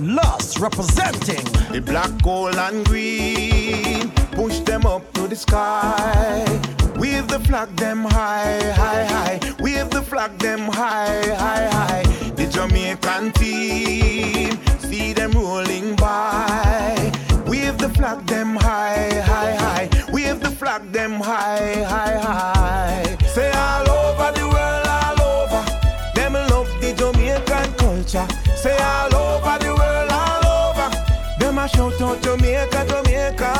Lost representing the black, gold, and green. Push them up to the sky. Wave the flag them high, high, high. Wave the flag them high, high, high. The Jamaican team, see them rolling by. Wave the flag them high, high, high. Wave the flag them high, high, high. Say all over the world, culture. Say all over the world, all over. Them a shout out Jamaica, Jamaica.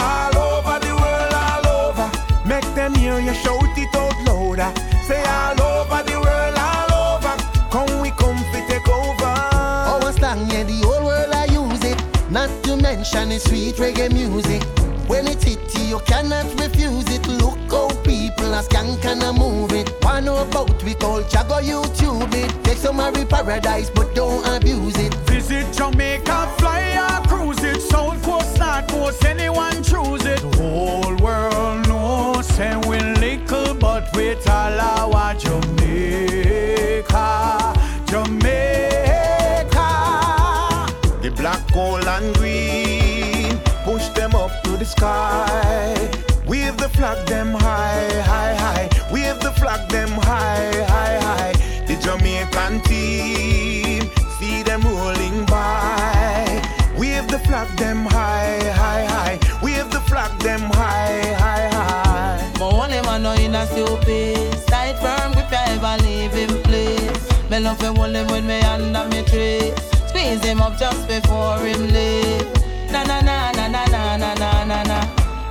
All over the world, all over. Make them hear you shout it out louder. Say all over the world, all over. Come we come fi take over. Our slang, yeah, the whole world I use it. Not to mention the sweet reggae music. When it hit you, you cannot refuse it. Look how people are skank and a move it. Wanna know about we culture, go YouTube it. Take some Mary paradise, but don't abuse it. Visit Jamaica, fly or cruise it. South coast, north coast, anyone choose it. The whole world knows, say we little, but with all our Jamaica, Jamaica. The black, gold, and green. Push them up to the sky. Wave the flag them high, high, high. Flag them high, high, high. The Jamaican team, see them rolling by. Wave the flag them high, high, high. Wave the flag them high, high, high. But one man know in a stupid Tight firm grip I ever leave in place Me love to hold him when me under me tree Squeeze him up just before him leave Na na na na na na na na na na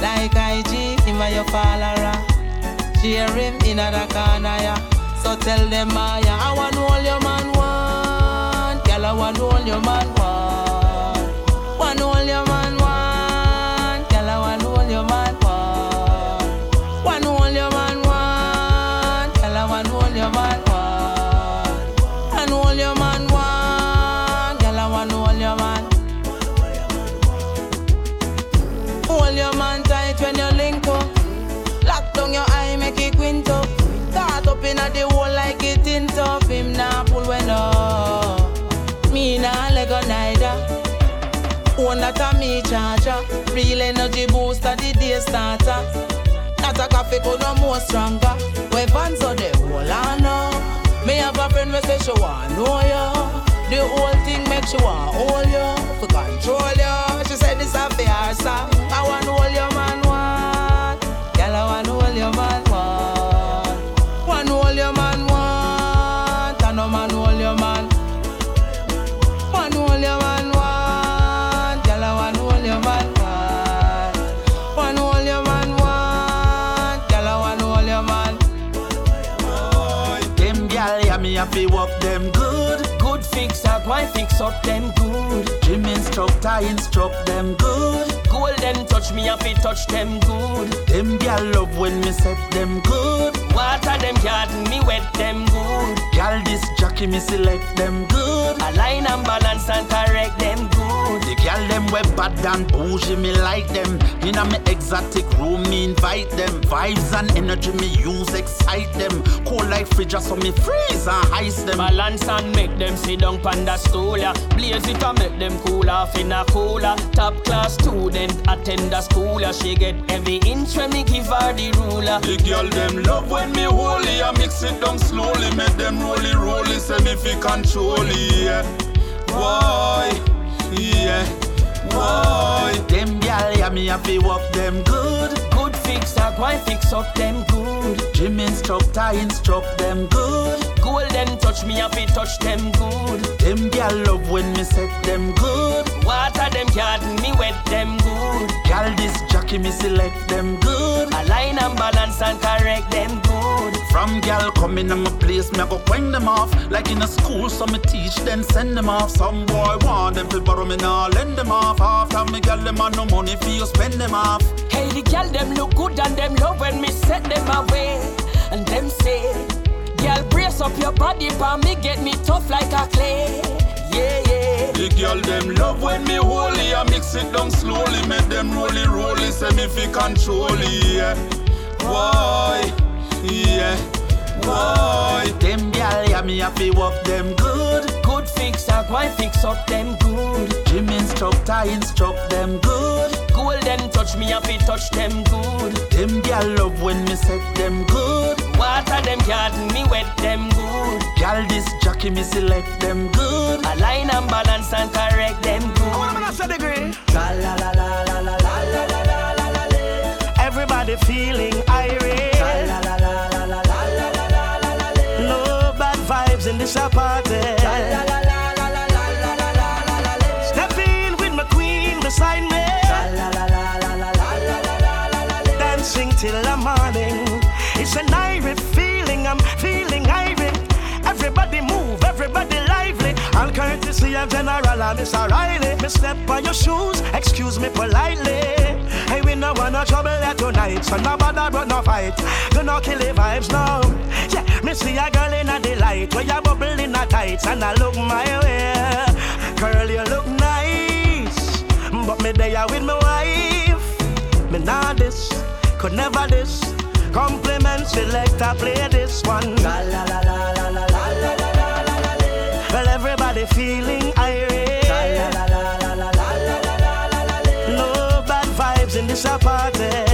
Like IG, him a your follower Cheer him in the corner yeah. So tell them ah, Maya I want all your man want Girl I want all your man want Want all your man want Girl I want all your man want One hold your man want Girl I want hold your man want One hold your man want Girl I want hold your man. Hold your man tight when you link up. Lock down your eye quint up Caught up in the hole like it in tough Him nah pull when up. Me nah let go neither. Own that a me charger. Real energy booster the day starter. Not a coffee could no more stronger. Weapons so they hold on now Me have a friend we say she want know ya. The whole thing make she want hold you For control you She said this a her I want hold your man want Girl I want hold your man fix up them good? Gym instructor instruct them good. Golden touch me up, it touch them good. Them gal love when me set them good. Water them garden, me wet them good. Gal this jockey me select them good. Align and balance and correct them them we bad and bougie me like them. In a me exotic room me invite them. Vibes and energy me use excite them. Cold like fridge so me freeze and ice them. Balance and make them sit down pan the stool, yeah. Blaze it and make them cool off in a cooler. Top class student attend a school, yeah. She get every inch when me give her the ruler. The girl them love when me holy, I mix it down slowly, make them rolly rolly, say me fi control it, yeah. Why, yeah, why? Them gal, yeah, me have to walk them good. Good fix up, why fix up them good? Gym instructor instruct them good. Golden touch me up, it touch them good. Them gal love when me set them good. Water them me wet them good. Gal this jockey me select them good. Align and balance and correct them good. From gal coming in my place, me I go quang them off. Like in a school, so me teach, then send them off. Some boy want them to borrow me now, lend them off. After me gal them have no money for you spend them off. Hey, the girl them look good and them love when me set them away. And them say, girl brace up your body for me get me tough like a clay. Yeah, yeah. The girl them love when me holy, I mix it down slowly, make them rolly rolly, say me fi control it, yeah. Why, yeah, why? Them gal, yeah, me have to walk them good. Good fix, I go and fix up them good. Gym instructor instruct them good. Golden touch me up, it touch them good. Them gal love when me set them good. Water them garden, me wet them good. Jockey me select them good. Align and balance and correct them good. I say degree. La la la la la la la la la la la la la. Everybody feeling irate. La la la la la la la la la la la la. No bad vibes in this party. La la la la la la la la la la la la. Step in with my queen beside me. La la la la la la la la la la la. Dancing till the morning. It's an irate courtesy of General and Miss O'Reilly. Me step on your shoes, excuse me politely. Hey, we no want no trouble here tonight, so no bother but no fight. Do not kill the vibes now. Yeah, me see a girl in a delight where you bubble in a tights and I look my way. Girl, you look nice, but me there with my wife. Me not this, could never this. Compliment selector, play this one. La la la la la nobody feeling irate. No bad vibes in this apartment.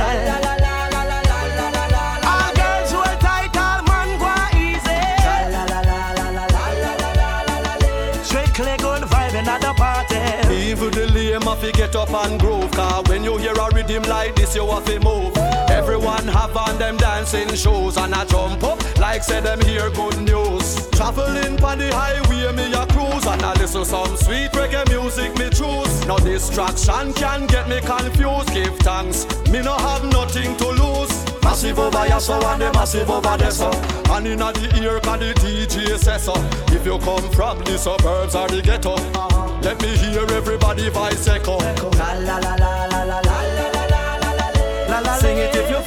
Have to get up and groove Cause when you hear a rhythm like this you have to move. Everyone have on them dancing shoes And I jump up like say them hear good news. Traveling on the highway me a cruise And I listen some sweet reggae music me choose. No distraction can get me confused. Give thanks, me no have nothing to lose Massive over so and the massive over there And inna the ear can the DJ so If you come from the suburbs or the ghetto Let me hear everybody voice echo La la la la la la la la la la la la.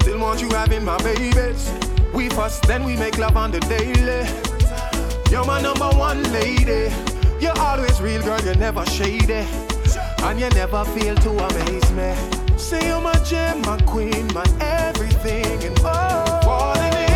Still want you having my babies. We fuss, then we make love on the daily. You're my number one lady. You're always real, girl, you're never shady. And you never fail to amaze me. Say you're my gem, my queen, my everything, and oh. Falling in,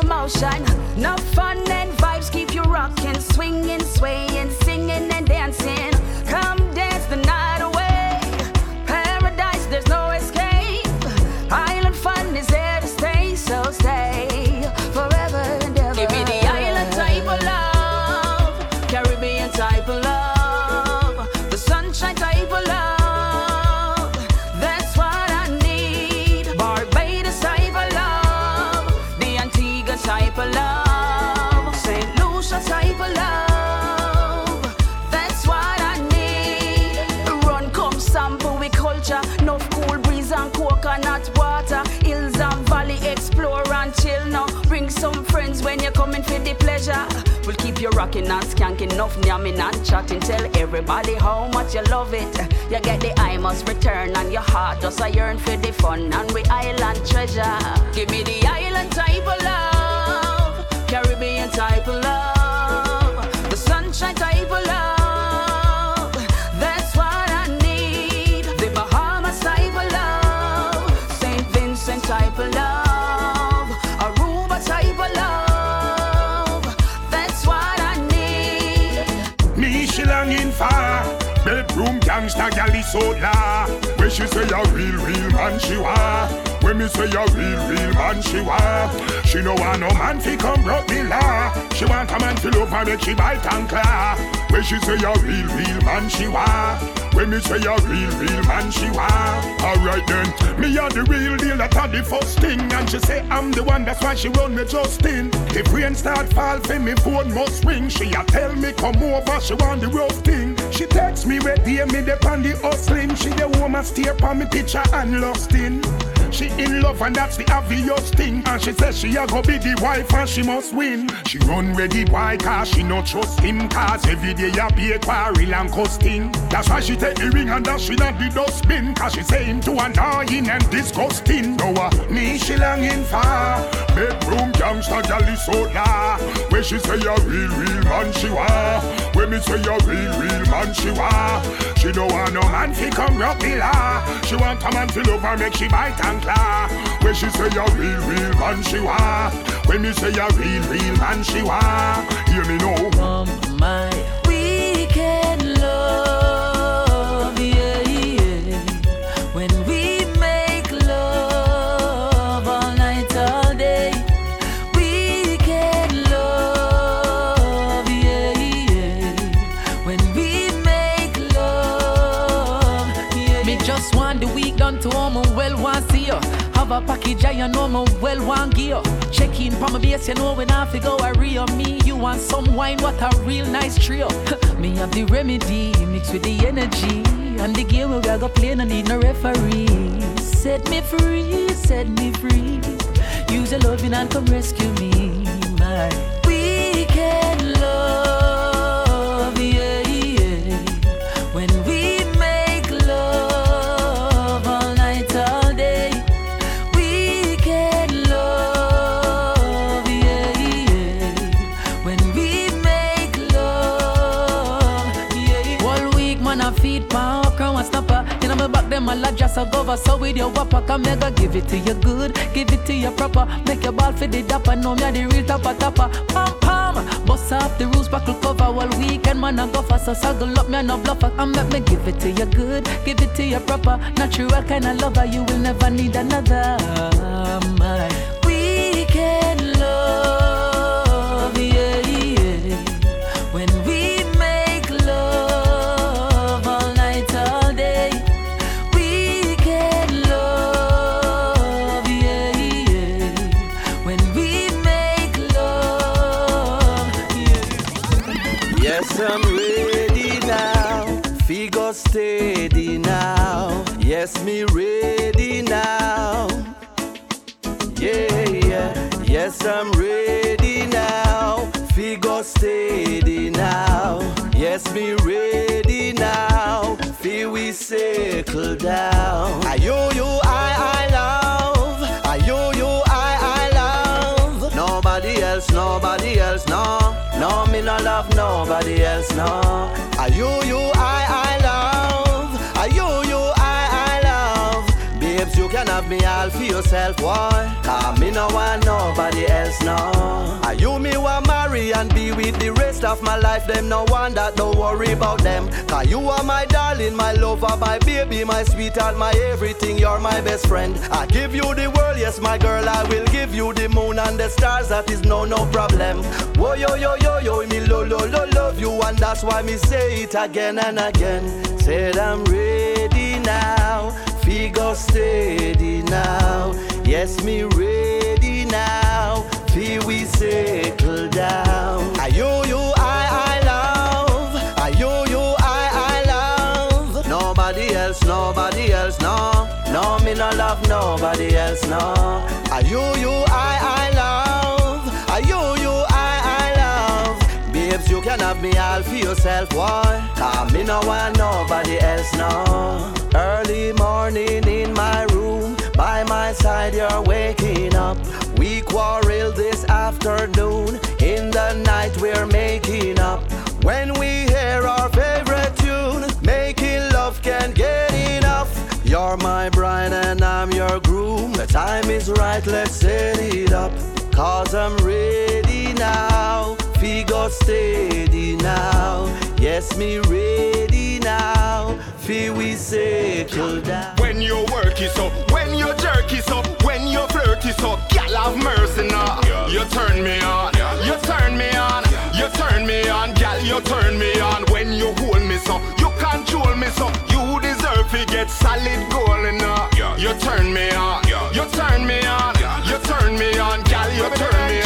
commotion. No fun and vibes keep you rocking, swinging, swaying, singing and dancing. When you're coming for the pleasure. We'll keep you rocking and skanking, enough yamming and chatting. Tell everybody how much you love it. You get the I must return and your heart just a yearn for the fun and we island treasure. Give me the island type of love, Caribbean type of love, the sunshine type of love. Bedroom gangsta gal is so la When she say a real, real man she wa When me say a real, real man she wa She no want no man fi come broke the law She want a man fi love her make she bite and claw When she say a real, real man she wa when me say a real, real man, she wa. Alright then, me a the real deal, that a the first thing. And she say I'm the one, that's why she run me Justin. If rain start fall, for me phone must ring. She a tell me come over, she want the rough thing. She text me where dear me the on the hustling. She the woman steer on me picture and lost in. She in love and that's the obvious thing. And she says she a go be the wife and she must win. She run ready why cause she no trust him. Cause every day a be a quarrel and costing. That's why she take the ring and dash in at the dustbin. Cause she say him too annoying and disgusting. No, uh, me she longing for. Bedroom gangsta gal is so la. When she say a real, real man she wa. When me say a real, real man she wa. She don't want no man fi come rock the law. She want a man fi love her make she bite and claw. When she say a real, real man she wa. When me say a real, real man she wa. Hear me now. Um, my just want the week done to my well want see you. Have a package, I know my well want gear. Check in for my base, you know when I fi go a real me. You want some wine, what a real nice trio. me have the remedy, mixed with the energy. And the game we we go play, no need no referee. Set me free, set me free. Use your loving and come rescue me, my them, I like just a gover. So with your whopper, come mega, give it to you good, give it to you proper. Make your ball for the dapper, know me the real topper topper. Pam pam, bust off the rules, buckle cover. All weekend, man, I go fast, so saddle up me no bluffer. And make me give it to you good, give it to you proper. Natural kind of lover, you will never need another. My circle down. I you, you, I, I love. I you, you, I, I love. Nobody else, nobody else, no. No, me no love nobody else, no. I you, you, I, I love. I you, can have me all for yourself, why? Cause me no want nobody else, no. Are you me want marry and be with the rest of my life? Them no want that, don't worry about them. Cause you are my darling, my lover, my baby, my sweetheart, my everything. You're my best friend. I give you the world, yes, my girl. I will give you the moon and the stars. That is no, no problem. Whoa, yo, yo, yo, yo, me lo, lo, lo, love you, and that's why me say it again and again. Said I'm ready now. Figure steady now. Yes, me ready now. Feel we settle down. I you, you, I, I love. Are you, you, I, I love. Nobody else, nobody else, no. No, me no love nobody else, no. I you, you, I, I can have me all for yourself, why? Cause me no want nobody else, no. Early morning in my room, by my side you're waking up. We quarrel this afternoon, in the night we're making up. When we hear our favorite tune, making love can't get enough. You're my bride and I'm your groom. The time is right, let's set it up. Cause I'm ready now. Figure steady now. Yes, me ready now. Feel we settle down. When you work it up, when you jerk it up, when you flirt it up, gal have mercy now. Yeah. You turn me on, yeah. you turn me on, yeah. you turn me on, gal, you turn me on. When you hold me so, you control me so, you deserve to get solid now. Yeah. You turn me on, you turn me on, you turn me on, gal, you turn me on.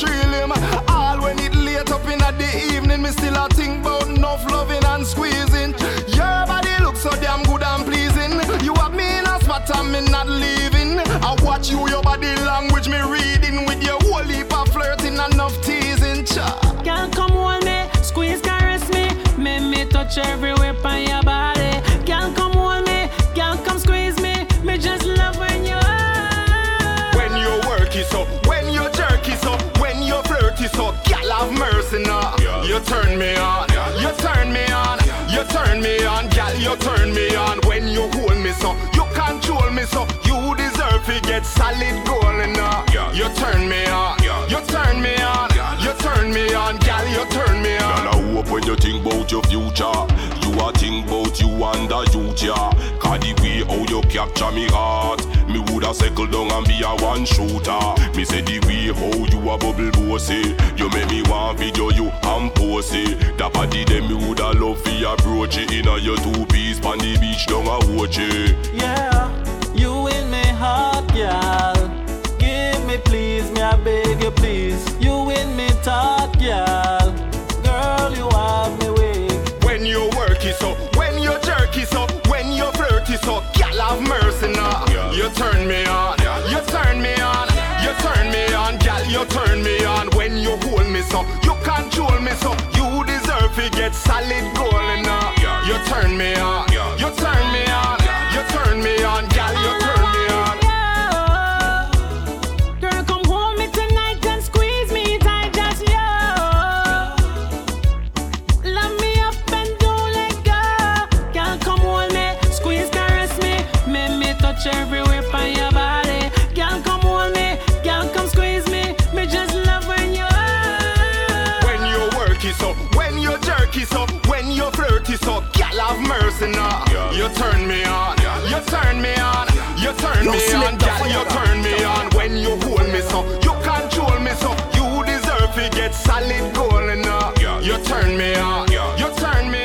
Tree limb. All when it late up inna the evening, me still a think about enough loving and squeezing. Your body looks so damn good and pleasing. You have me in a spot and me not leaving. I watch you, your body language me reading with your whole heap of flirting and enough teasing. Cha. Girl, come hold me, squeeze, caress me, make me touch everywhere You turn me on, you turn me on, you turn me on, gal, you turn me on. When you hold me so, you control me so, you deserve to get solid goal now. You turn me on, you turn me on, you turn me on, gal, you turn me on. Girl, I hope when you think about your future, you are think about you and the yeah. Cause the way how you capture me heart, woulda settle down and be a one shooter. Me say the way how you a bubble bossy, you make me want video you and pose it. That body them me woulda love fi approach it inna your two piece pon the beach down a watch it. Yeah, you in me heart, girl. Give me please, me I beg you please. Mercy. You turn me on, you turn me on, you turn me on, the you turn me on. When you hold me so, you control me so, you deserve to get solid goal now. You turn me on, you turn me